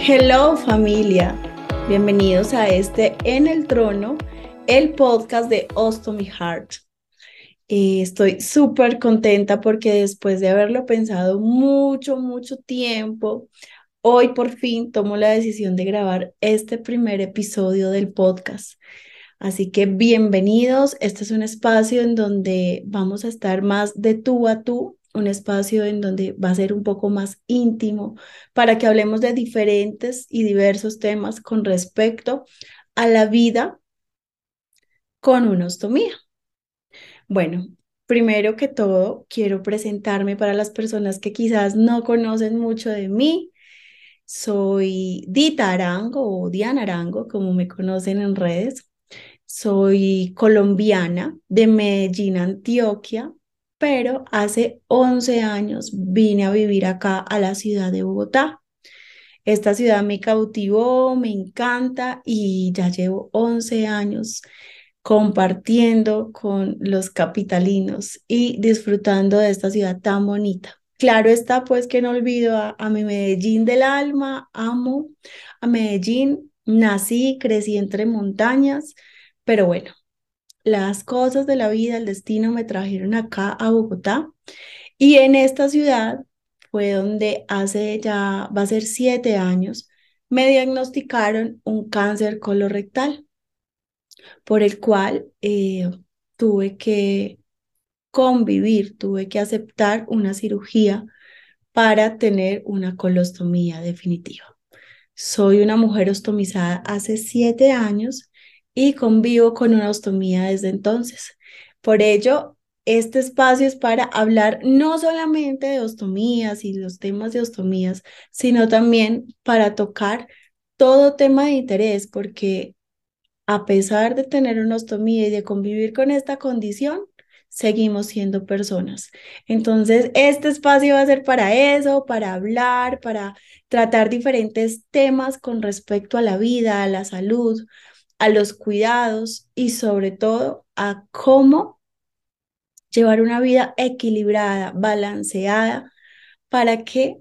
Hello familia, bienvenidos a este En el Trono, el podcast de Ostomy Heart. Eh, estoy súper contenta porque después de haberlo pensado mucho, mucho tiempo, hoy por fin tomo la decisión de grabar este primer episodio del podcast. Así que bienvenidos, este es un espacio en donde vamos a estar más de tú a tú un espacio en donde va a ser un poco más íntimo para que hablemos de diferentes y diversos temas con respecto a la vida con una ostomía. Bueno, primero que todo, quiero presentarme para las personas que quizás no conocen mucho de mí. Soy Dita Arango o Diana Arango, como me conocen en redes. Soy colombiana de Medellín, Antioquia, pero hace 11 años vine a vivir acá a la ciudad de Bogotá. Esta ciudad me cautivó, me encanta y ya llevo 11 años compartiendo con los capitalinos y disfrutando de esta ciudad tan bonita. Claro está pues que no olvido a, a mi Medellín del alma, amo a Medellín, nací, crecí entre montañas, pero bueno, las cosas de la vida, el destino me trajeron acá a Bogotá y en esta ciudad fue donde hace ya, va a ser siete años, me diagnosticaron un cáncer colorectal, por el cual eh, tuve que convivir, tuve que aceptar una cirugía para tener una colostomía definitiva. Soy una mujer ostomizada hace siete años y convivo con una ostomía desde entonces. Por ello, este espacio es para hablar no solamente de ostomías y los temas de ostomías, sino también para tocar todo tema de interés, porque a pesar de tener una ostomía y de convivir con esta condición, seguimos siendo personas. Entonces, este espacio va a ser para eso, para hablar, para tratar diferentes temas con respecto a la vida, a la salud, a los cuidados y sobre todo a cómo llevar una vida equilibrada, balanceada, para que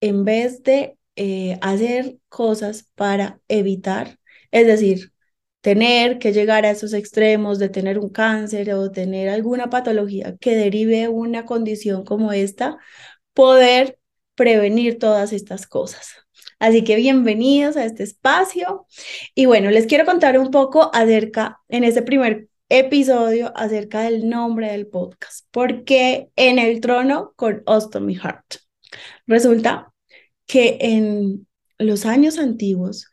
en vez de eh, hacer cosas para evitar, es decir, tener que llegar a esos extremos de tener un cáncer o tener alguna patología que derive una condición como esta, poder prevenir todas estas cosas. Así que bienvenidos a este espacio. Y bueno, les quiero contar un poco acerca, en este primer episodio, acerca del nombre del podcast. porque en el trono con Ostomy Heart? Resulta que en los años antiguos,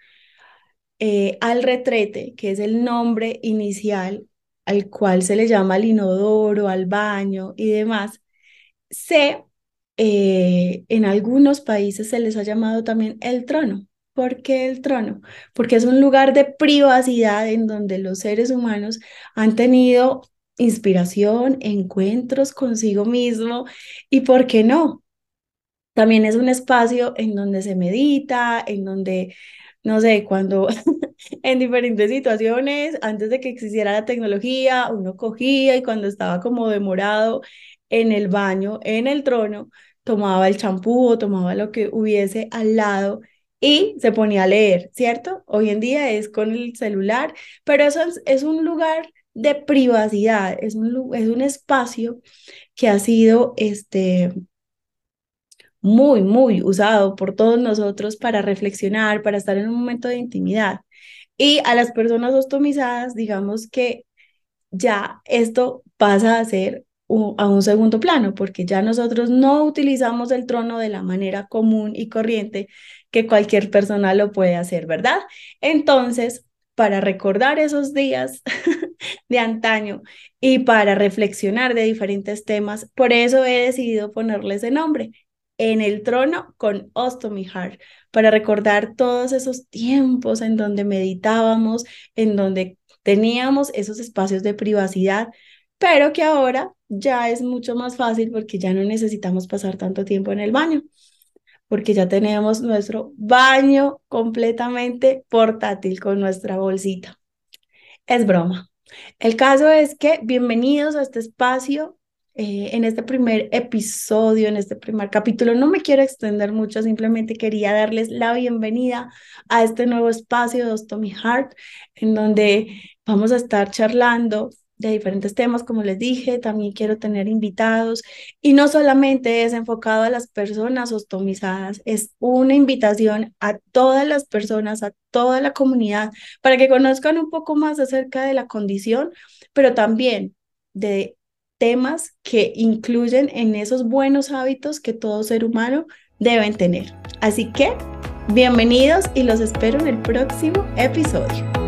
eh, al retrete, que es el nombre inicial al cual se le llama al inodoro, al baño y demás, se eh, en algunos países se les ha llamado también el trono. ¿Por qué el trono? Porque es un lugar de privacidad en donde los seres humanos han tenido inspiración, encuentros consigo mismo y, ¿por qué no? También es un espacio en donde se medita, en donde, no sé, cuando en diferentes situaciones, antes de que existiera la tecnología, uno cogía y cuando estaba como demorado en el baño, en el trono, tomaba el champú o tomaba lo que hubiese al lado y se ponía a leer, ¿cierto? Hoy en día es con el celular, pero eso es, un lugar de privacidad, es un, es un espacio que ha sido este, muy, muy usado por todos nosotros para reflexionar, para estar en un momento de intimidad. Y a las personas ostomizadas, digamos que ya esto pasa a ser a un segundo plano, porque ya nosotros no utilizamos el trono de la manera común y corriente que cualquier persona lo puede hacer, ¿verdad? Entonces, para recordar esos días de antaño y para reflexionar de diferentes temas, por eso he decidido ponerle ese nombre, en el trono con Ostomy Heart, para recordar todos esos tiempos en donde meditábamos, en donde teníamos esos espacios de privacidad, pero que ahora ya es mucho más fácil porque ya no necesitamos pasar tanto tiempo en el baño, porque ya tenemos nuestro baño completamente portátil con nuestra bolsita. Es broma. El caso es que bienvenidos a este espacio eh, en este primer episodio, en este primer capítulo. No me quiero extender mucho, simplemente quería darles la bienvenida a este nuevo espacio de Ostomy Heart, en donde vamos a estar charlando de diferentes temas, como les dije, también quiero tener invitados y no solamente es enfocado a las personas ostomizadas, es una invitación a todas las personas, a toda la comunidad, para que conozcan un poco más acerca de la condición, pero también de temas que incluyen en esos buenos hábitos que todo ser humano deben tener. Así que, bienvenidos y los espero en el próximo episodio.